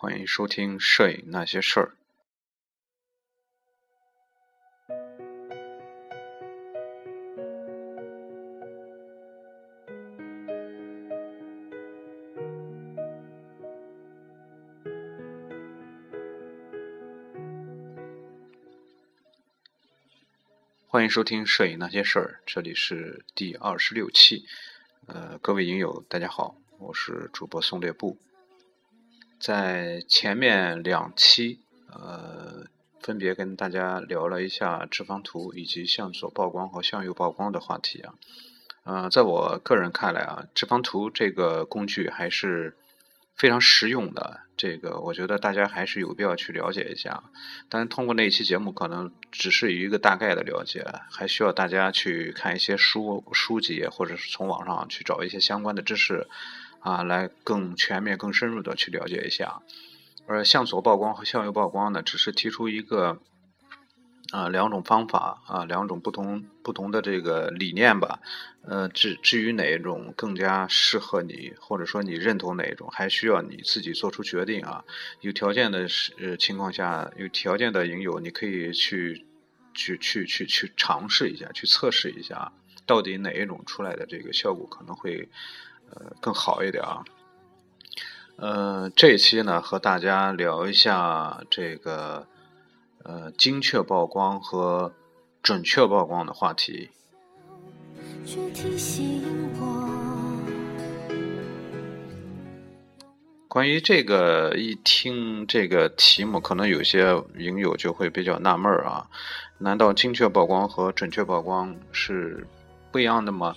欢迎收听《摄影那些事儿》。欢迎收听《摄影那些事儿》，这里是第二十六期。呃，各位影友，大家好，我是主播宋烈布。在前面两期，呃，分别跟大家聊了一下直方图以及向左曝光和向右曝光的话题啊。呃，在我个人看来啊，直方图这个工具还是非常实用的。这个我觉得大家还是有必要去了解一下。但是通过那一期节目，可能只是一个大概的了解，还需要大家去看一些书书籍，或者是从网上去找一些相关的知识。啊，来更全面、更深入的去了解一下。而向左曝光和向右曝光呢，只是提出一个啊两种方法啊两种不同不同的这个理念吧。呃，至至于哪一种更加适合你，或者说你认同哪一种，还需要你自己做出决定啊。有条件的呃情况下，有条件的影友，你可以去去去去去尝试一下，去测试一下，到底哪一种出来的这个效果可能会。呃，更好一点啊。呃，这一期呢，和大家聊一下这个呃精确曝光和准确曝光的话题。关于这个，一听这个题目，可能有些影友就会比较纳闷啊，难道精确曝光和准确曝光是不一样的吗？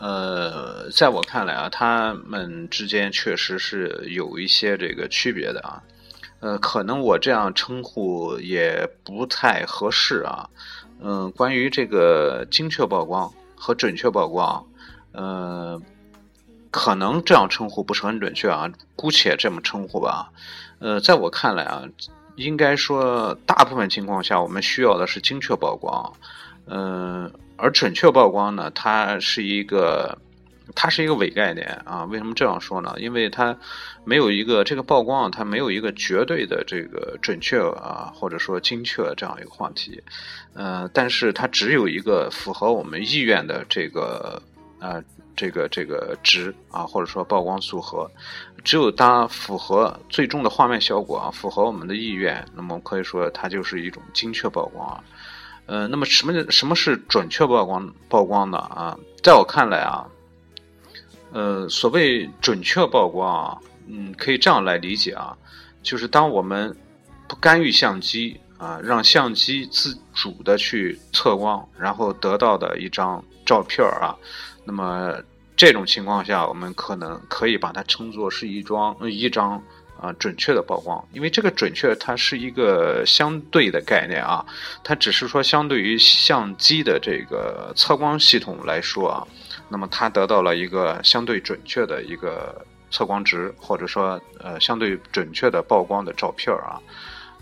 呃，在我看来啊，他们之间确实是有一些这个区别的啊。呃，可能我这样称呼也不太合适啊。嗯，关于这个精确曝光和准确曝光，呃，可能这样称呼不是很准确啊，姑且这么称呼吧。呃，在我看来啊，应该说大部分情况下，我们需要的是精确曝光。嗯。而准确曝光呢，它是一个，它是一个伪概念啊。为什么这样说呢？因为它没有一个这个曝光，它没有一个绝对的这个准确啊，或者说精确这样一个话题。呃，但是它只有一个符合我们意愿的这个呃这个这个值啊，或者说曝光组合。只有当符合最终的画面效果啊，符合我们的意愿，那么可以说它就是一种精确曝光啊。呃，那么什么什么是准确曝光曝光的啊？在我看来啊，呃，所谓准确曝光啊，嗯，可以这样来理解啊，就是当我们不干预相机啊，让相机自主的去测光，然后得到的一张照片啊，那么这种情况下，我们可能可以把它称作是一桩一张。啊，准确的曝光，因为这个准确它是一个相对的概念啊，它只是说相对于相机的这个测光系统来说啊，那么它得到了一个相对准确的一个测光值，或者说呃相对准确的曝光的照片啊，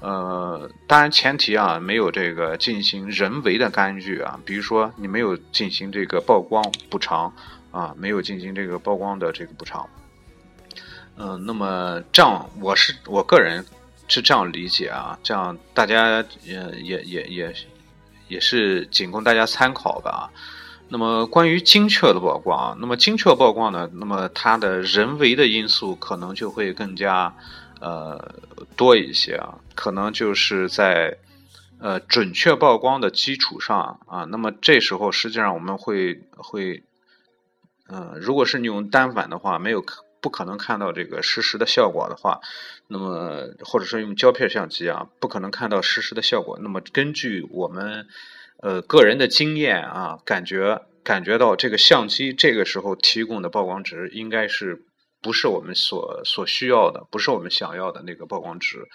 呃，当然前提啊没有这个进行人为的干预啊，比如说你没有进行这个曝光补偿啊，没有进行这个曝光的这个补偿。嗯，那么这样，我是我个人是这样理解啊，这样大家也也也也也是仅供大家参考吧。那么关于精确的曝光，那么精确曝光呢，那么它的人为的因素可能就会更加呃多一些啊，可能就是在呃准确曝光的基础上啊，那么这时候实际上我们会会嗯，如果是你用单反的话，没有。不可能看到这个实时的效果的话，那么或者说用胶片相机啊，不可能看到实时的效果。那么根据我们呃个人的经验啊，感觉感觉到这个相机这个时候提供的曝光值应该是不是我们所所需要的，不是我们想要的那个曝光值。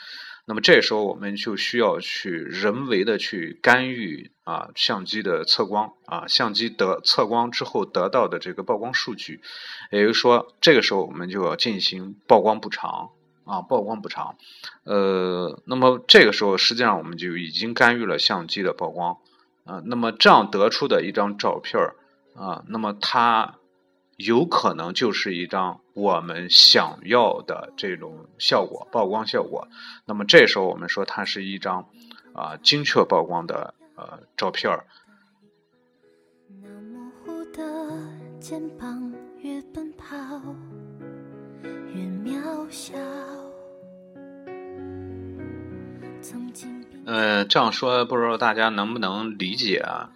那么这时候我们就需要去人为的去干预啊相机的测光啊相机得测光之后得到的这个曝光数据，也就是说这个时候我们就要进行曝光补偿啊曝光补偿，呃那么这个时候实际上我们就已经干预了相机的曝光啊那么这样得出的一张照片啊那么它有可能就是一张我们想要的这种效果，曝光效果。那么这时候我们说它是一张啊精确曝光的呃照片儿。呃，这样说不知道大家能不能理解啊？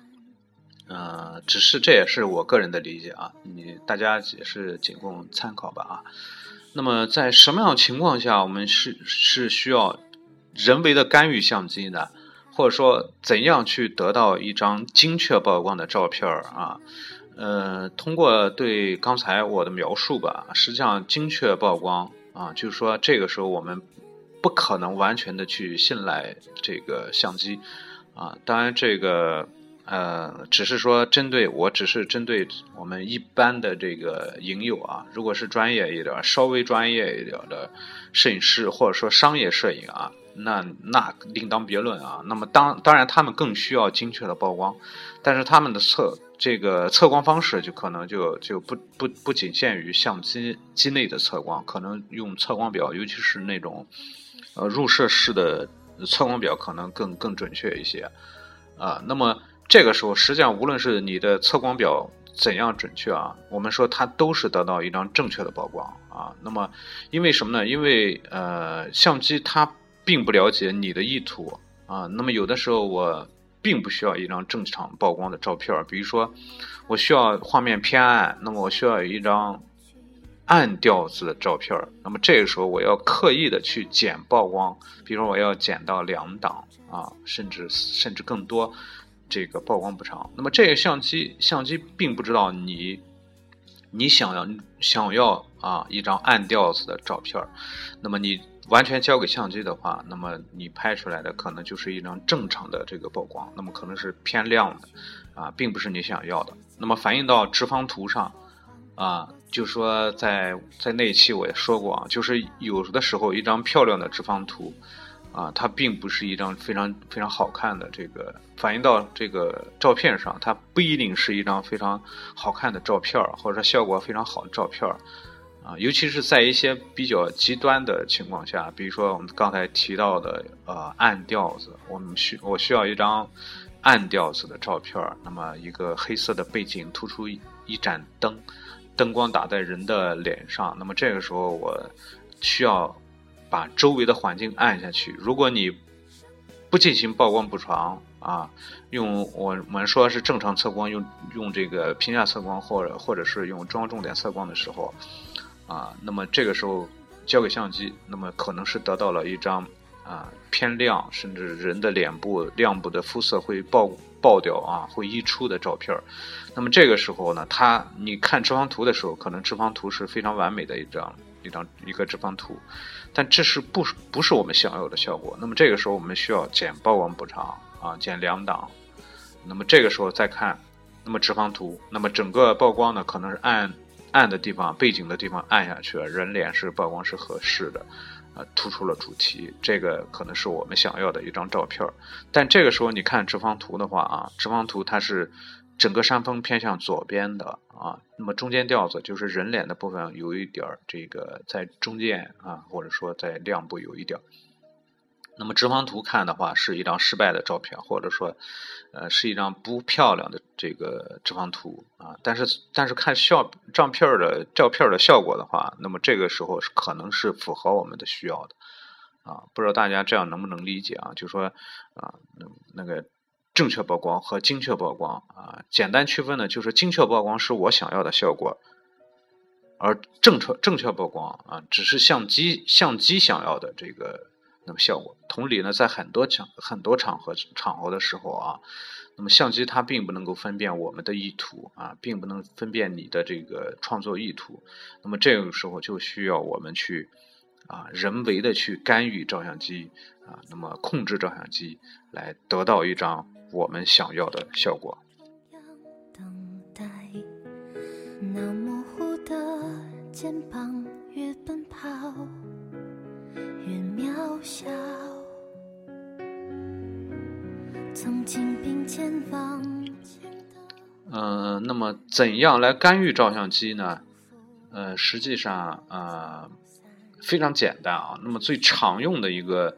呃，只是这也是我个人的理解啊，你大家也是仅供参考吧啊。那么在什么样情况下，我们是是需要人为的干预相机呢？或者说怎样去得到一张精确曝光的照片啊？呃，通过对刚才我的描述吧，实际上精确曝光啊，就是说这个时候我们不可能完全的去信赖这个相机啊。当然这个。呃，只是说针对我，只是针对我们一般的这个影友啊。如果是专业一点、稍微专业一点的摄影师，或者说商业摄影啊，那那另当别论啊。那么当当然，他们更需要精确的曝光，但是他们的测这个测光方式就可能就就不不不仅限于相机机内的测光，可能用测光表，尤其是那种呃入射式的测光表，可能更更准确一些啊。那么。这个时候，实际上无论是你的测光表怎样准确啊，我们说它都是得到一张正确的曝光啊。那么，因为什么呢？因为呃，相机它并不了解你的意图啊。那么有的时候我并不需要一张正常曝光的照片，比如说我需要画面偏暗，那么我需要有一张暗调子的照片。那么这个时候我要刻意的去减曝光，比如说我要减到两档啊，甚至甚至更多。这个曝光不长，那么这个相机相机并不知道你你想要想要啊一张暗调子的照片那么你完全交给相机的话，那么你拍出来的可能就是一张正常的这个曝光，那么可能是偏亮的啊，并不是你想要的。那么反映到直方图上啊，就说在在那一期我也说过啊，就是有的时候一张漂亮的直方图。啊，它并不是一张非常非常好看的这个反映到这个照片上，它不一定是一张非常好看的照片或者说效果非常好的照片啊，尤其是在一些比较极端的情况下，比如说我们刚才提到的呃暗调子，我们需我需要一张暗调子的照片那么一个黑色的背景突出一盏灯，灯光打在人的脸上，那么这个时候我需要。把周围的环境暗下去。如果你不进行曝光补偿啊，用我们说是正常测光，用用这个平价测光或者或者是用中央重点测光的时候啊，那么这个时候交给相机，那么可能是得到了一张啊偏亮，甚至人的脸部亮部的肤色会爆爆掉啊，会溢出的照片那么这个时候呢，它你看直方图的时候，可能直方图是非常完美的一张。一张一个直方图，但这是不不是我们想要的效果。那么这个时候我们需要减曝光补偿啊，减两档。那么这个时候再看，那么直方图，那么整个曝光呢，可能是暗暗的地方、背景的地方暗下去了，人脸是曝光是合适的，啊，突出了主题，这个可能是我们想要的一张照片。但这个时候你看直方图的话啊，直方图它是。整个山峰偏向左边的啊，那么中间调子就是人脸的部分有一点儿这个在中间啊，或者说在亮部有一点儿。那么直方图看的话是一张失败的照片，或者说呃是一张不漂亮的这个直方图啊。但是但是看效照片的照片的效果的话，那么这个时候是可能是符合我们的需要的啊。不知道大家这样能不能理解啊？就说啊那那个。正确曝光和精确曝光啊，简单区分呢，就是精确曝光是我想要的效果，而正确正确曝光啊，只是相机相机想要的这个那么效果。同理呢，在很多场很多场合场合的时候啊，那么相机它并不能够分辨我们的意图啊，并不能分辨你的这个创作意图。那么这个时候就需要我们去啊，人为的去干预照相机啊，那么控制照相机来得到一张。我们想要的效果。那模糊的肩膀越奔跑越渺小，从肩并肩往前嗯，那么怎样来干预照相机呢？呃，实际上呃非常简单啊。那么最常用的一个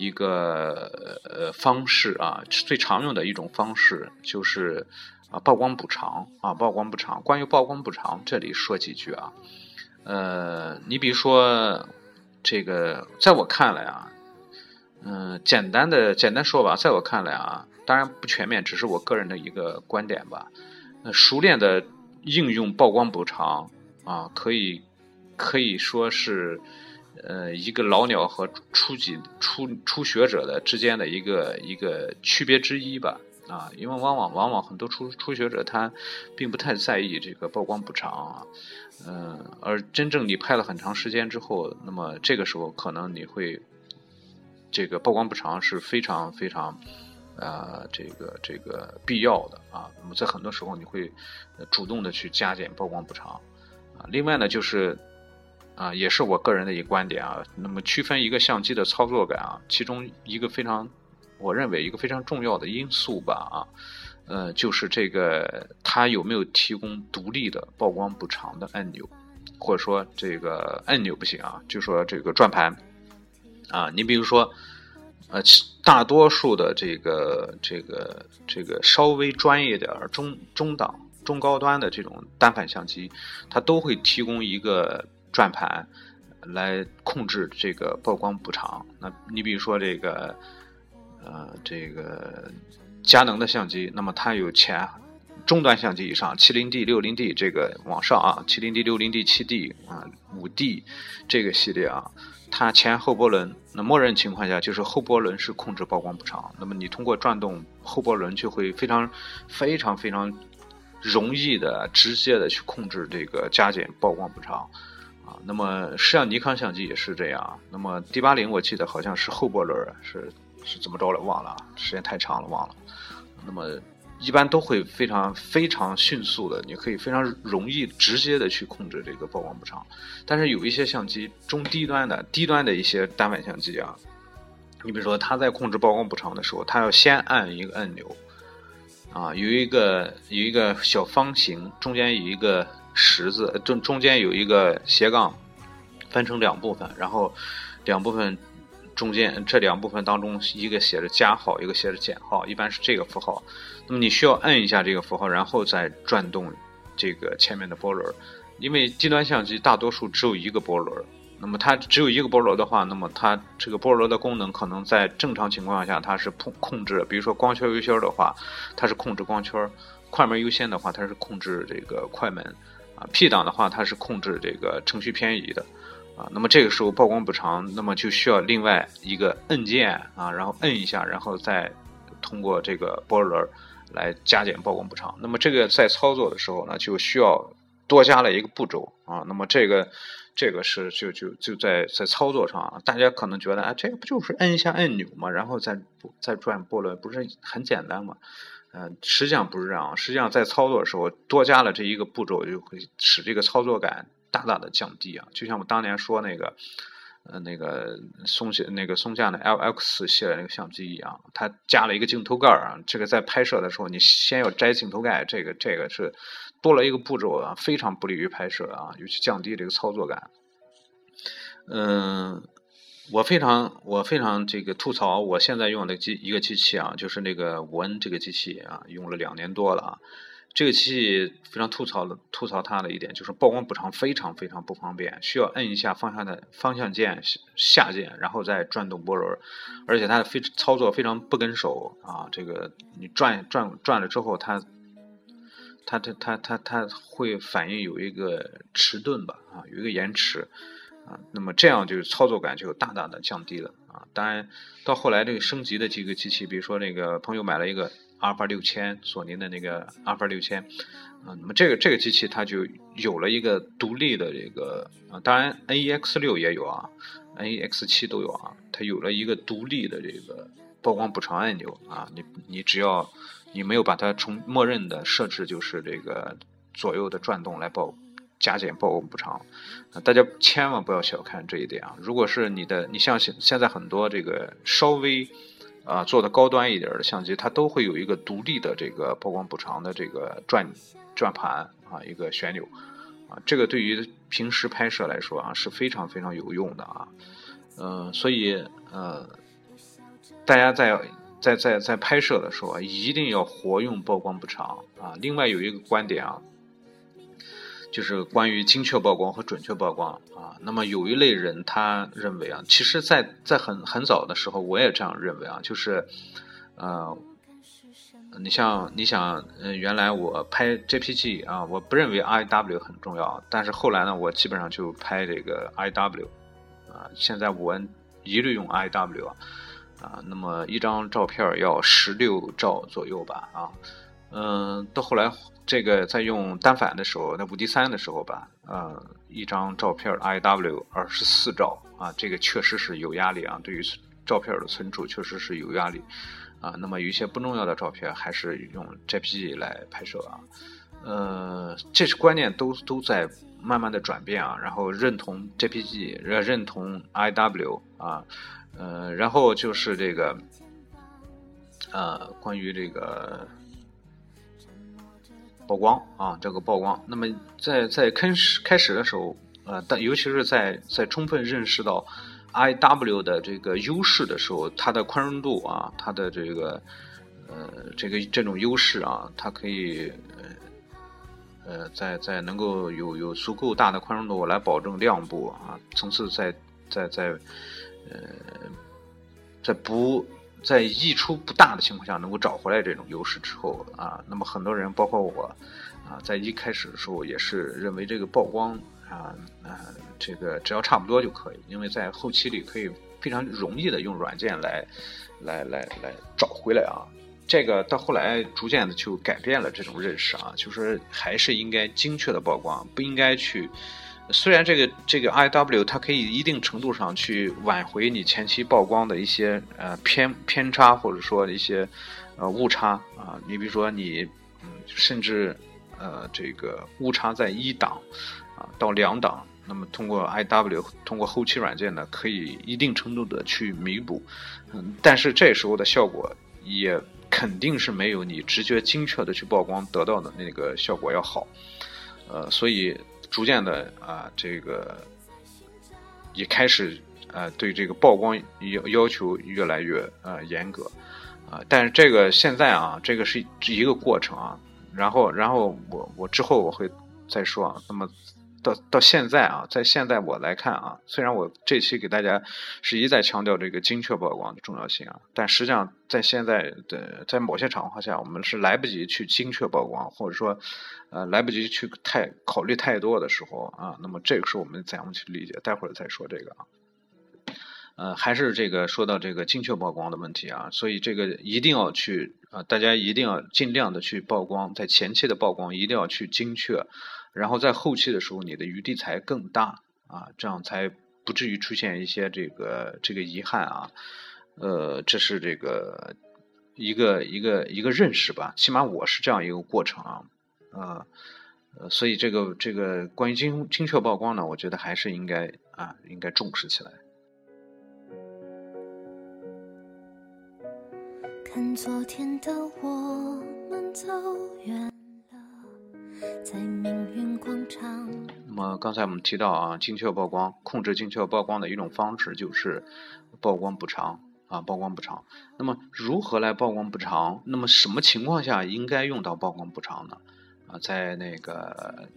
一个呃方式啊，最常用的一种方式就是啊曝光补偿啊曝光补偿。关于曝光补偿，这里说几句啊。呃，你比如说这个，在我看来啊，嗯，简单的简单说吧，在我看来啊。当然不全面，只是我个人的一个观点吧。呃，熟练的应用曝光补偿啊，可以可以说是呃一个老鸟和初级初初学者的之间的一个一个区别之一吧。啊，因为往往往往很多初初学者他并不太在意这个曝光补偿啊，嗯，而真正你拍了很长时间之后，那么这个时候可能你会这个曝光补偿是非常非常。呃，这个这个必要的啊，那么在很多时候你会主动的去加减曝光补偿啊。另外呢，就是啊，也是我个人的一个观点啊。那么区分一个相机的操作感啊，其中一个非常，我认为一个非常重要的因素吧啊，呃，就是这个它有没有提供独立的曝光补偿的按钮，或者说这个按钮不行啊，就说这个转盘啊，你比如说。呃，大多数的这个这个这个稍微专业点儿、中中档、中高端的这种单反相机，它都会提供一个转盘来控制这个曝光补偿。那你比如说这个呃这个佳能的相机，那么它有前中端相机以上，七零 D、六零 D 这个往上啊，七零 D、六零 D、七 D 啊、五 D 这个系列啊。它前后波轮，那默认情况下就是后波轮是控制曝光补偿。那么你通过转动后波轮，就会非常、非常、非常容易的、直接的去控制这个加减曝光补偿。那么实际上尼康相机也是这样。那么 D 八零我记得好像是后波轮是是怎么着了，忘了，时间太长了，忘了。那么。一般都会非常非常迅速的，你可以非常容易直接的去控制这个曝光补偿。但是有一些相机中低端的低端的一些单反相机啊，你比如说它在控制曝光补偿的时候，它要先按一个按钮，啊，有一个有一个小方形，中间有一个十字，中中间有一个斜杠，分成两部分，然后两部分。中间这两部分当中，一个写着加号，一个写着减号，一般是这个符号。那么你需要摁一下这个符号，然后再转动这个前面的波轮。因为低端相机大多数只有一个波轮，那么它只有一个波轮的话，那么它这个波轮的功能可能在正常情况下它是控控制，比如说光圈优先的话，它是控制光圈；快门优先的话，它是控制这个快门；啊，P 档的话，它是控制这个程序偏移的。啊，那么这个时候曝光补偿，那么就需要另外一个按键啊，然后摁一下，然后再通过这个波轮来加减曝光补偿。那么这个在操作的时候呢，就需要多加了一个步骤啊。那么这个这个是就就就在在操作上啊，大家可能觉得啊，这个不就是摁一下按钮嘛，然后再再转波轮，不是很简单吗？嗯，实际上不是这样，实际上在操作的时候多加了这一个步骤，就会使这个操作感。大大的降低啊，就像我当年说那个，呃，那个松下那个松下的 LX 系列那个相机一样，它加了一个镜头盖啊，这个在拍摄的时候，你先要摘镜头盖，这个这个是多了一个步骤啊，非常不利于拍摄啊，尤其降低这个操作感。嗯，我非常我非常这个吐槽，我现在用的机一个机器啊，就是那个五 N 这个机器啊，用了两年多了啊。这个机器非常吐槽的，吐槽它的一点就是曝光补偿非常非常不方便，需要摁一下方向的方向键下键，然后再转动波轮，而且它非操作非常不跟手啊。这个你转转转了之后，它它它它它它会反应有一个迟钝吧啊，有一个延迟那么这样就是操作感就大大的降低了啊。当然到后来这个升级的几个机器，比如说那个朋友买了一个。阿尔法六千，索尼的那个阿尔法六千，啊，那么这个这个机器它就有了一个独立的这个啊，当然 N E X 六也有啊，N E X 七都有啊，它有了一个独立的这个曝光补偿按钮啊，你你只要你没有把它从默认的设置就是这个左右的转动来曝加减曝光补偿，大家千万不要小看这一点啊，如果是你的你像现现在很多这个稍微。啊做的高端一点的相机，它都会有一个独立的这个曝光补偿的这个转转盘啊，一个旋钮啊，这个对于平时拍摄来说啊是非常非常有用的啊，嗯，所以呃，大家在在在在拍摄的时候啊，一定要活用曝光补偿啊。另外有一个观点啊。就是关于精确曝光和准确曝光啊，那么有一类人他认为啊，其实，在在很很早的时候，我也这样认为啊，就是，呃，你像你想，嗯，原来我拍 JPG 啊，我不认为 IW 很重要，但是后来呢，我基本上就拍这个 IW 啊，现在我一律用 IW 啊，啊，那么一张照片要十六兆左右吧啊，嗯，到后来。这个在用单反的时候，那五 D 三的时候吧，呃，一张照片 I W 二十四兆啊，这个确实是有压力啊。对于照片的存储，确实是有压力啊。那么有一些不重要的照片，还是用 JPG 来拍摄啊。呃，这是观念都都在慢慢的转变啊。然后认同 JPG，认同 I W 啊，呃，然后就是这个，呃，关于这个。曝光啊，这个曝光。那么在在开始开始的时候，呃，但尤其是在在充分认识到 I W 的这个优势的时候，它的宽容度啊，它的这个呃这个这种优势啊，它可以呃呃在在能够有有足够大的宽容度来保证亮部啊，层次在在在呃在不。在溢出不大的情况下，能够找回来这种优势之后啊，那么很多人，包括我，啊，在一开始的时候也是认为这个曝光啊啊，这个只要差不多就可以，因为在后期里可以非常容易的用软件来来来来找回来啊。这个到后来逐渐的就改变了这种认识啊，就是还是应该精确的曝光，不应该去。虽然这个这个 I W 它可以一定程度上去挽回你前期曝光的一些呃偏偏差或者说一些呃误差啊，你比如说你嗯甚至呃这个误差在一档啊到两档，那么通过 I W 通过后期软件呢可以一定程度的去弥补，嗯，但是这时候的效果也肯定是没有你直觉精确的去曝光得到的那个效果要好，呃，所以。逐渐的啊，这个也开始呃，对这个曝光要要求越来越呃严格啊。但是这个现在啊，这个是一个过程啊。然后，然后我我之后我会再说啊。那么。到到现在啊，在现在我来看啊，虽然我这期给大家是一再强调这个精确曝光的重要性啊，但实际上在现在的在某些场合下，我们是来不及去精确曝光，或者说呃来不及去太考虑太多的时候啊，那么这个是我们怎样去理解？待会儿再说这个啊。呃，还是这个说到这个精确曝光的问题啊，所以这个一定要去啊，大家一定要尽量的去曝光，在前期的曝光一定要去精确。然后在后期的时候，你的余地才更大啊，这样才不至于出现一些这个这个遗憾啊。呃，这是这个一个一个一个认识吧，起码我是这样一个过程啊。呃，所以这个这个关于精精确曝光呢，我觉得还是应该啊，应该重视起来。看昨天的我们走远。在命运广场。那么刚才我们提到啊，精确曝光，控制精确曝光的一种方式就是曝光补偿啊，曝光补偿。那么如何来曝光补偿？那么什么情况下应该用到曝光补偿呢？啊，在那个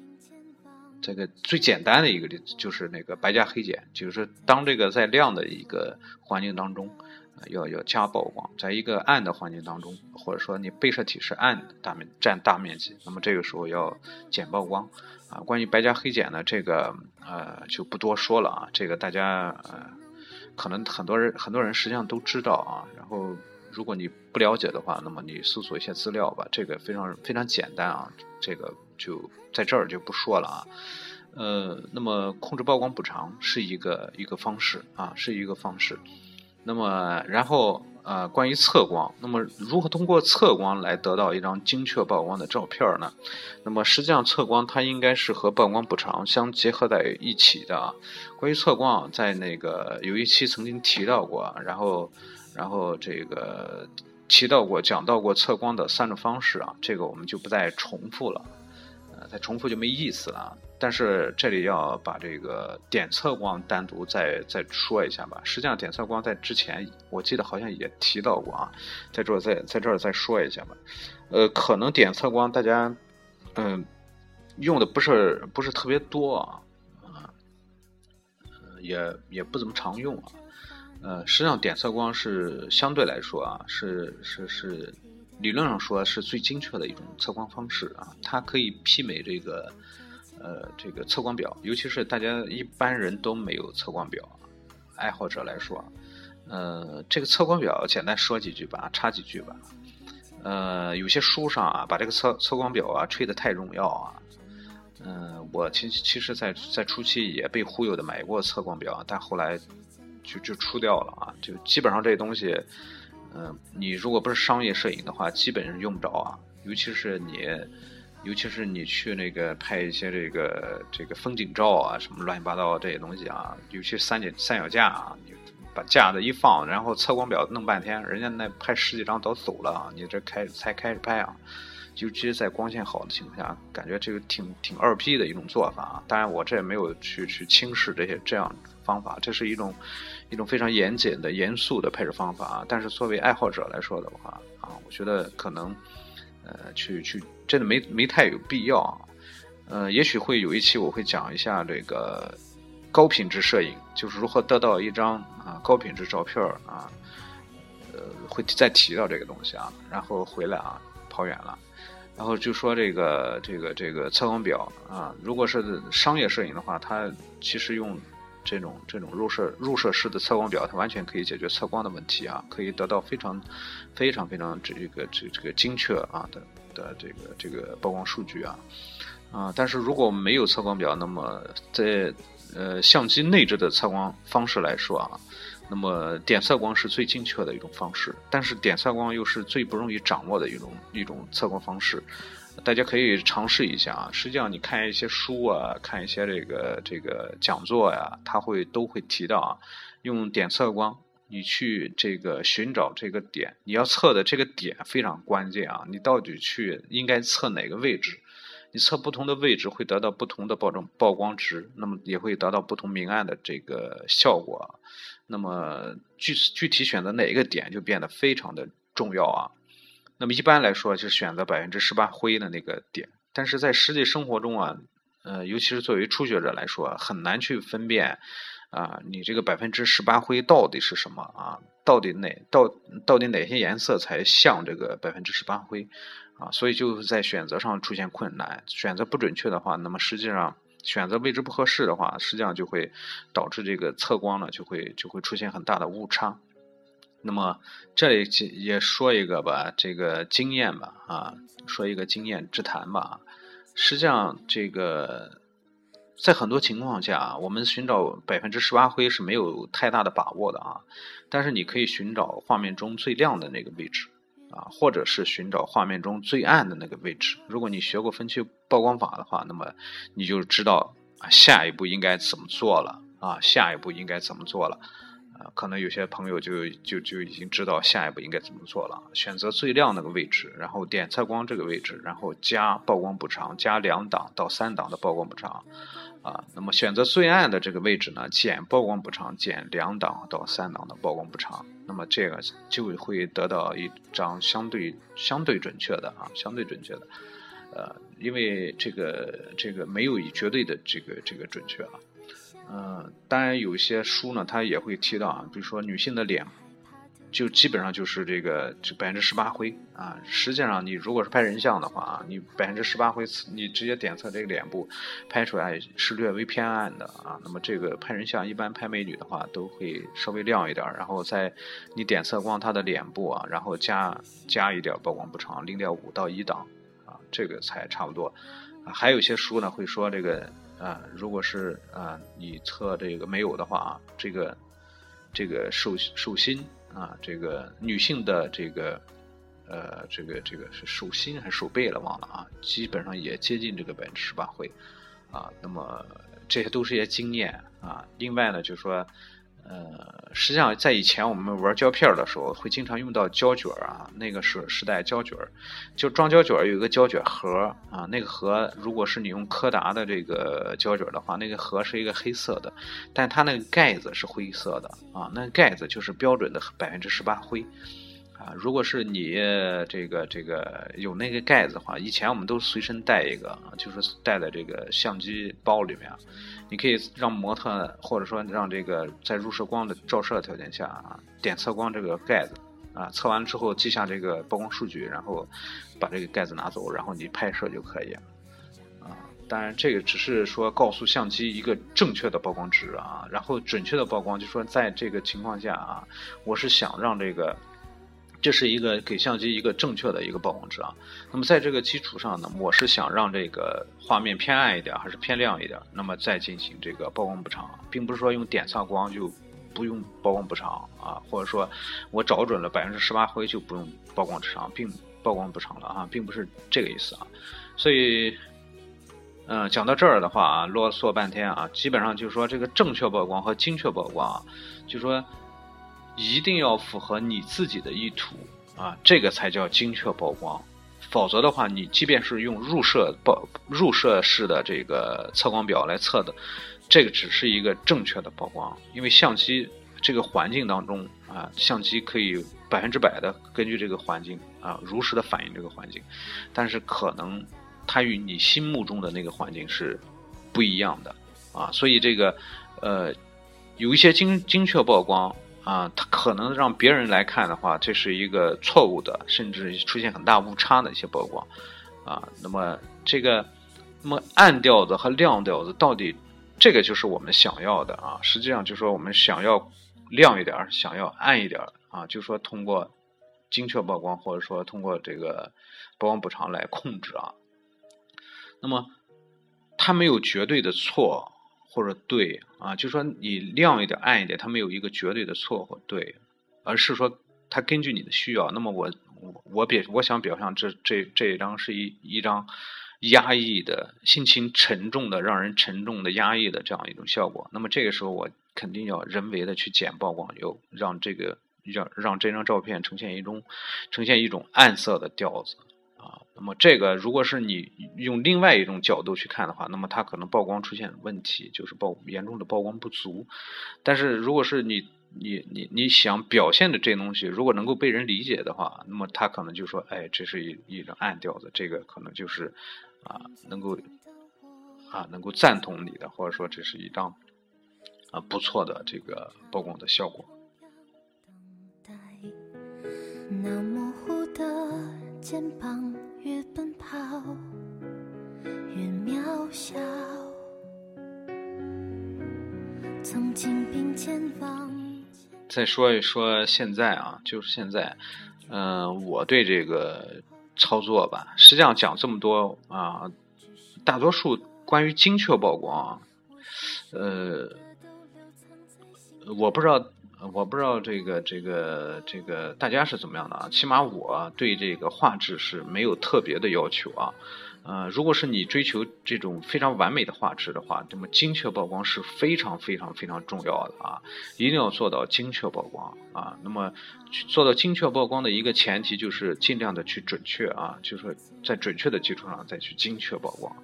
这个最简单的一个例子就是那个白加黑减，就是当这个在亮的一个环境当中。要要加曝光，在一个暗的环境当中，或者说你被摄体是暗的，大面占大面积，那么这个时候要减曝光啊。关于白加黑减呢，这个呃就不多说了啊。这个大家呃可能很多人很多人实际上都知道啊。然后如果你不了解的话，那么你搜索一些资料吧，这个非常非常简单啊。这个就在这儿就不说了啊。呃，那么控制曝光补偿是一个一个方式啊，是一个方式。那么，然后呃，关于测光，那么如何通过测光来得到一张精确曝光的照片呢？那么实际上，测光它应该是和曝光补偿相结合在一起的啊。关于测光，在那个有一期曾经提到过，然后然后这个提到过、讲到过测光的三种方式啊，这个我们就不再重复了，呃，再重复就没意思了。但是这里要把这个点测光单独再再说一下吧。实际上，点测光在之前我记得好像也提到过啊，在这在在这儿再说一下吧。呃，可能点测光大家嗯用的不是不是特别多啊，啊，也也不怎么常用啊。呃，实际上点测光是相对来说啊，是是是理论上说是最精确的一种测光方式啊，它可以媲美这个。呃，这个测光表，尤其是大家一般人都没有测光表，爱好者来说，呃，这个测光表简单说几句吧，插几句吧。呃，有些书上啊，把这个测测光表啊吹得太荣耀啊。嗯，我其其实，在在初期也被忽悠的买过测光表，但后来就就出掉了啊。就基本上这东西，嗯，你如果不是商业摄影的话，基本上用不着啊，尤其是你。尤其是你去那个拍一些这个这个风景照啊，什么乱七八糟这些东西啊，尤其三脚三脚架啊，你把架子一放，然后测光表弄半天，人家那拍十几张都走了啊，你这开才开始拍啊，尤其是在光线好的情况下，感觉这个挺挺二逼的一种做法啊。当然我这也没有去去轻视这些这样方法，这是一种一种非常严谨的严肃的拍摄方法啊。但是作为爱好者来说的话啊，我觉得可能。呃，去去，真的没没太有必要啊。呃，也许会有一期我会讲一下这个高品质摄影，就是如何得到一张啊高品质照片啊。呃，会再提到这个东西啊。然后回来啊，跑远了。然后就说这个这个这个测光表啊，如果是商业摄影的话，它其实用。这种这种入射入射式的测光表，它完全可以解决测光的问题啊，可以得到非常非常非常这个这这个精确啊的的这个这个曝光数据啊啊！但是如果没有测光表，那么在呃相机内置的测光方式来说啊，那么点测光是最精确的一种方式，但是点测光又是最不容易掌握的一种一种测光方式。大家可以尝试一下啊！实际上，你看一些书啊，看一些这个这个讲座呀，他会都会提到啊，用点测光，你去这个寻找这个点，你要测的这个点非常关键啊！你到底去应该测哪个位置？你测不同的位置会得到不同的曝光曝光值，那么也会得到不同明暗的这个效果。那么具具体选择哪一个点就变得非常的重要啊！那么一般来说，就选择百分之十八灰的那个点，但是在实际生活中啊，呃，尤其是作为初学者来说，很难去分辨啊，你这个百分之十八灰到底是什么啊？到底哪到到底哪些颜色才像这个百分之十八灰啊？所以就在选择上出现困难，选择不准确的话，那么实际上选择位置不合适的话，实际上就会导致这个测光呢就会就会出现很大的误差。那么这里也说一个吧，这个经验吧，啊，说一个经验之谈吧。实际上，这个在很多情况下，我们寻找百分之十八灰是没有太大的把握的啊。但是你可以寻找画面中最亮的那个位置啊，或者是寻找画面中最暗的那个位置。如果你学过分区曝光法的话，那么你就知道，下一步应该怎么做了啊，下一步应该怎么做了。可能有些朋友就就就已经知道下一步应该怎么做了。选择最亮那个位置，然后点测光这个位置，然后加曝光补偿，加两档到三档的曝光补偿。啊，那么选择最暗的这个位置呢，减曝光补偿，减两档到三档的曝光补偿。那么这个就会得到一张相对相对准确的啊，相对准确的。呃，因为这个这个没有以绝对的这个这个准确啊。嗯，当然有一些书呢，它也会提到啊，比如说女性的脸，就基本上就是这个就百分之十八灰啊。实际上，你如果是拍人像的话啊，你百分之十八灰，你直接点测这个脸部拍出来是略微偏暗的啊。那么这个拍人像，一般拍美女的话都会稍微亮一点，然后在你点测光她的脸部啊，然后加加一点曝光补偿，零点五到一档啊，这个才差不多。还有一些书呢会说这个。啊，如果是啊，你测这个没有的话啊，这个这个手手心啊，这个女性的这个呃，这个这个是手心还是手背了，忘了啊，基本上也接近这个百分之十八会啊。那么这些都是一些经验啊。另外呢，就是说呃，实际上在以前我们玩胶片的时候，会经常用到胶卷啊，那个是时代胶卷，就装胶卷有一个胶卷盒啊，那个盒如果是你用柯达的这个胶卷的话，那个盒是一个黑色的，但它那个盖子是灰色的啊，那盖子就是标准的百分之十八灰。啊，如果是你这个这个有那个盖子的话，以前我们都随身带一个，就是带在这个相机包里面。你可以让模特，或者说让这个在入射光的照射条件下啊，点测光这个盖子啊，测完之后记下这个曝光数据，然后把这个盖子拿走，然后你拍摄就可以。啊，当然这个只是说告诉相机一个正确的曝光值啊，然后准确的曝光，就说在这个情况下啊，我是想让这个。这是一个给相机一个正确的一个曝光值啊。那么在这个基础上呢，我是想让这个画面偏暗一点还是偏亮一点，那么再进行这个曝光补偿，并不是说用点测光就不用曝光补偿啊，或者说我找准了百分之十八灰就不用曝光补偿，并曝光补偿了啊，并不是这个意思啊。所以，嗯，讲到这儿的话啊，啰嗦半天啊，基本上就是说这个正确曝光和精确曝光啊，就说。一定要符合你自己的意图啊，这个才叫精确曝光。否则的话，你即便是用入射曝入射式的这个测光表来测的，这个只是一个正确的曝光。因为相机这个环境当中啊，相机可以百分之百的根据这个环境啊，如实的反映这个环境。但是可能它与你心目中的那个环境是不一样的啊，所以这个呃，有一些精精确曝光。啊，它可能让别人来看的话，这是一个错误的，甚至出现很大误差的一些曝光，啊，那么这个，那么暗调子和亮调子到底，这个就是我们想要的啊。实际上就是说我们想要亮一点，想要暗一点啊，就是说通过精确曝光或者说通过这个曝光补偿来控制啊。那么它没有绝对的错。或者对啊，就说你亮一点、暗一点，它没有一个绝对的错或对，而是说它根据你的需要。那么我我我表我想表象这这这一张是一一张压抑的心情沉重的、让人沉重的压抑的这样一种效果。那么这个时候我肯定要人为的去减曝光，要让这个让让这张照片呈现一种呈现一种暗色的调子。那么这个如果是你用另外一种角度去看的话，那么它可能曝光出现问题，就是曝严重的曝光不足。但是如果是你你你你想表现的这东西，如果能够被人理解的话，那么他可能就说，哎，这是一一张暗调子，这个可能就是啊能够啊能够赞同你的，或者说这是一张啊不错的这个曝光的效果。那模糊的肩膀越奔跑越渺小。曾经并肩往再说一说现在啊，就是现在，嗯，我对这个操作吧，实际上讲这么多啊，大多数关于精确曝光，呃，我不知道。我不知道这个这个这个大家是怎么样的啊？起码我对这个画质是没有特别的要求啊。呃，如果是你追求这种非常完美的画质的话，那么精确曝光是非常非常非常重要的啊！一定要做到精确曝光啊。那么做到精确曝光的一个前提就是尽量的去准确啊，就是在准确的基础上再去精确曝光。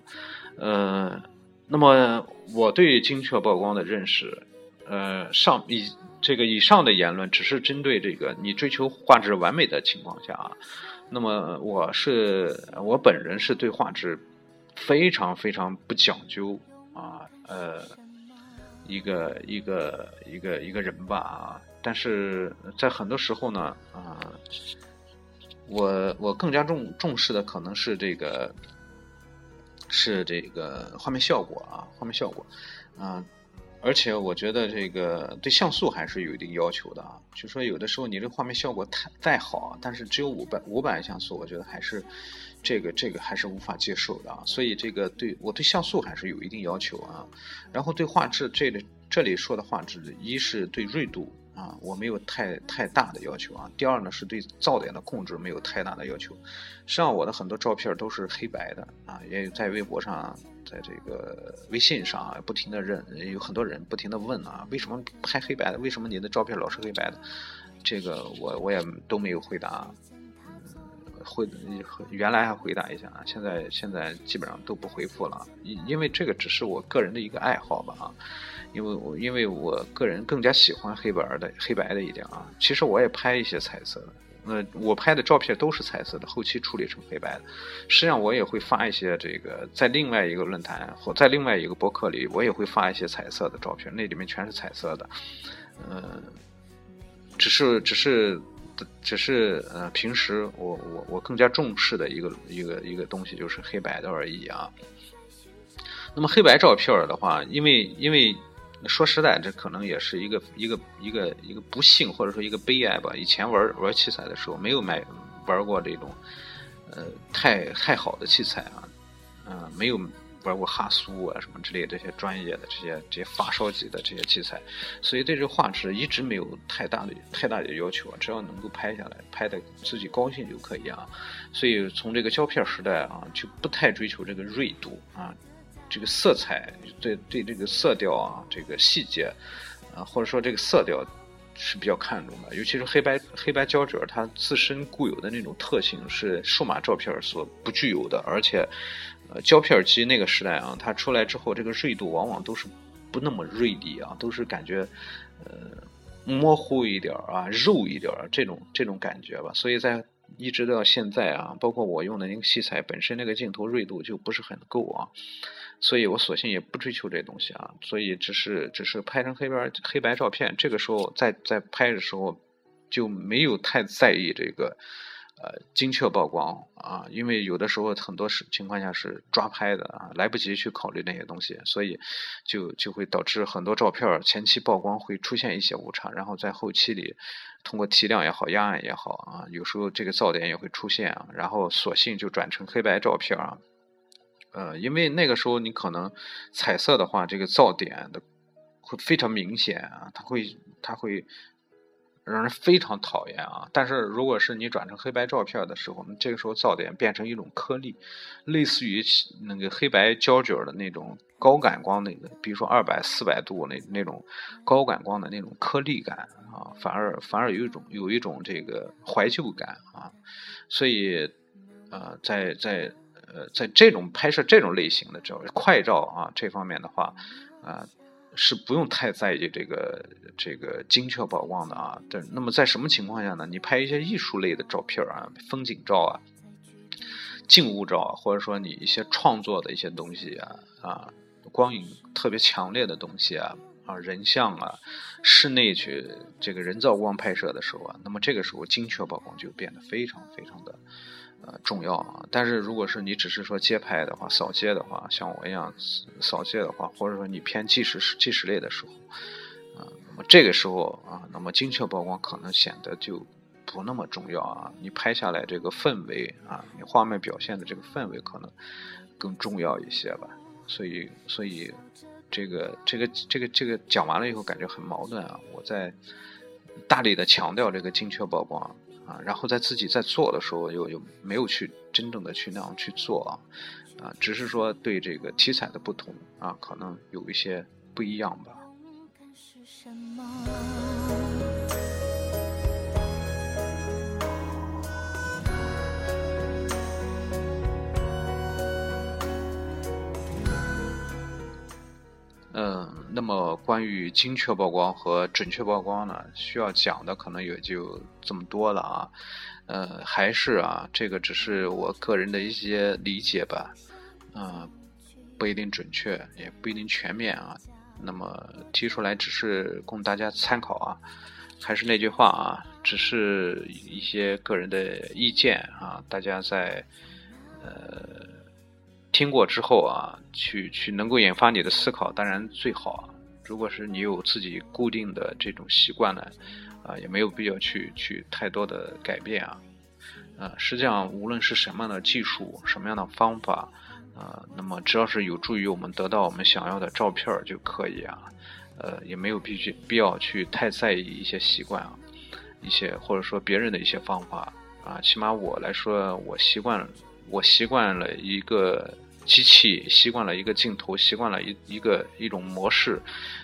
呃，那么我对精确曝光的认识，呃，上以。这个以上的言论只是针对这个你追求画质完美的情况下啊，那么我是我本人是对画质非常非常不讲究啊，呃，一个一个一个一个人吧啊，但是在很多时候呢啊，我我更加重重视的可能是这个是这个画面效果啊，画面效果啊。而且我觉得这个对像素还是有一定要求的啊，就说有的时候你这画面效果太再好，但是只有五百五百像素，我觉得还是这个这个还是无法接受的啊。所以这个对我对像素还是有一定要求啊。然后对画质这里这里说的画质，一是对锐度啊，我没有太太大的要求啊。第二呢，是对噪点的控制没有太大的要求。实际上，我的很多照片都是黑白的啊，也有在微博上，在这个微信上啊，不停的认，有很多人不停的问啊，为什么拍黑白的？为什么你的照片老是黑白的？这个我我也都没有回答。回原来还回答一下啊，现在现在基本上都不回复了，因因为这个只是我个人的一个爱好吧啊，因为我因为我个人更加喜欢黑白的黑白的一点啊，其实我也拍一些彩色的，那我拍的照片都是彩色的，后期处理成黑白的，实际上我也会发一些这个在另外一个论坛或在另外一个博客里，我也会发一些彩色的照片，那里面全是彩色的，嗯，只是只是。只是呃，平时我我我更加重视的一个一个一个东西就是黑白的而已啊。那么黑白照片的话，因为因为说实在，这可能也是一个一个一个一个不幸或者说一个悲哀吧。以前玩玩器材的时候，没有买玩过这种呃太太好的器材啊，嗯，没有。玩过哈苏啊什么之类这些专业的这些这些发烧级的这些器材，所以对这个画质一直没有太大的太大的要求啊，只要能够拍下来，拍的自己高兴就可以啊。所以从这个胶片时代啊，就不太追求这个锐度啊，这个色彩对对这个色调啊，这个细节啊，或者说这个色调是比较看重的，尤其是黑白黑白胶卷，它自身固有的那种特性是数码照片所不具有的，而且。呃，胶片机那个时代啊，它出来之后，这个锐度往往都是不那么锐利啊，都是感觉呃模糊一点啊，肉一点这种这种感觉吧。所以在一直到现在啊，包括我用的那个器材本身那个镜头锐度就不是很够啊，所以我索性也不追求这东西啊，所以只是只是拍成黑白黑白照片，这个时候在在拍的时候就没有太在意这个。呃，精确曝光啊，因为有的时候很多是情况下是抓拍的啊，来不及去考虑那些东西，所以就就会导致很多照片前期曝光会出现一些误差，然后在后期里通过提亮也好、压暗也好啊，有时候这个噪点也会出现啊，然后索性就转成黑白照片啊。呃，因为那个时候你可能彩色的话，这个噪点的会非常明显啊，它会它会。让人非常讨厌啊！但是如果是你转成黑白照片的时候，这个时候噪点变成一种颗粒，类似于那个黑白胶卷的那种高感光那个，比如说二百、四百度那那种高感光的那种颗粒感啊，反而反而有一种有一种这个怀旧感啊。所以，呃，在在呃在这种拍摄这种类型的照快照啊这方面的话，啊。是不用太在意这个这个精确曝光的啊。对，那么在什么情况下呢？你拍一些艺术类的照片啊，风景照啊，静物照啊，或者说你一些创作的一些东西啊啊，光影特别强烈的东西啊啊，人像啊，室内去这个人造光拍摄的时候啊，那么这个时候精确曝光就变得非常非常的。重要啊！但是如果是你只是说街拍的话，扫街的话，像我一样扫街的话，或者说你偏纪实纪实类的时候，啊，那么这个时候啊，那么精确曝光可能显得就不那么重要啊。你拍下来这个氛围啊，你画面表现的这个氛围可能更重要一些吧。所以，所以这个这个这个这个讲完了以后，感觉很矛盾啊。我在大力的强调这个精确曝光。啊，然后在自己在做的时候，又又没有去真正的去那样去做啊，啊，只是说对这个题材的不同啊，可能有一些不一样吧。看是什么那么关于精确曝光和准确曝光呢，需要讲的可能也就这么多了啊。呃，还是啊，这个只是我个人的一些理解吧，啊，不一定准确，也不一定全面啊。那么提出来只是供大家参考啊。还是那句话啊，只是一些个人的意见啊，大家在呃。听过之后啊，去去能够引发你的思考，当然最好。如果是你有自己固定的这种习惯呢，啊，也没有必要去去太多的改变啊。呃，实际上无论是什么样的技术，什么样的方法，呃，那么只要是有助于我们得到我们想要的照片就可以啊。呃，也没有必须必要去太在意一些习惯啊，一些或者说别人的一些方法啊。起码我来说，我习惯，我习惯了一个机器，习惯了一个镜头，习惯了一一个一种模式，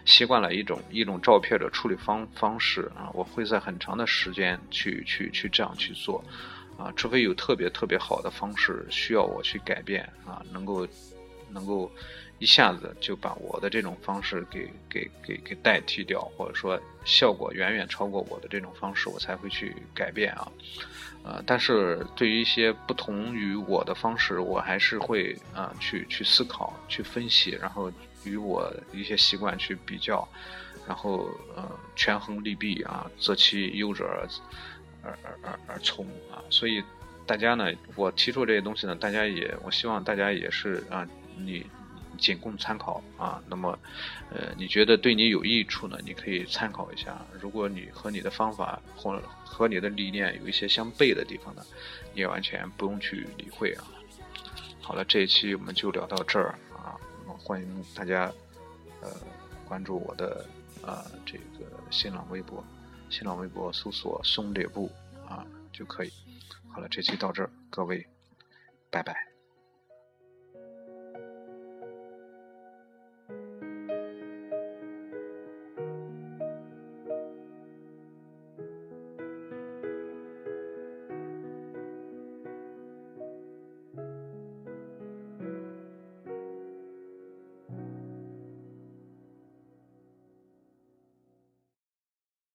习惯了一种一种照片的处理方方式啊。我会在很长的时间去去去这样去做。啊，除非有特别特别好的方式需要我去改变啊，能够能够一下子就把我的这种方式给给给给代替掉，或者说效果远远超过我的这种方式，我才会去改变啊。呃，但是对于一些不同于我的方式，我还是会啊去去思考、去分析，然后与我一些习惯去比较，然后呃权衡利弊啊，择其优者而。而而而而从啊，所以大家呢，我提出这些东西呢，大家也，我希望大家也是啊，你仅供参考啊。那么，呃，你觉得对你有益处呢，你可以参考一下。如果你和你的方法或和你的理念有一些相悖的地方呢，你也完全不用去理会啊。好了，这一期我们就聊到这儿啊，欢迎大家呃关注我的啊这个新浪微博。新浪微博搜索“松猎布”啊就可以。好了，这期到这儿，各位，拜拜。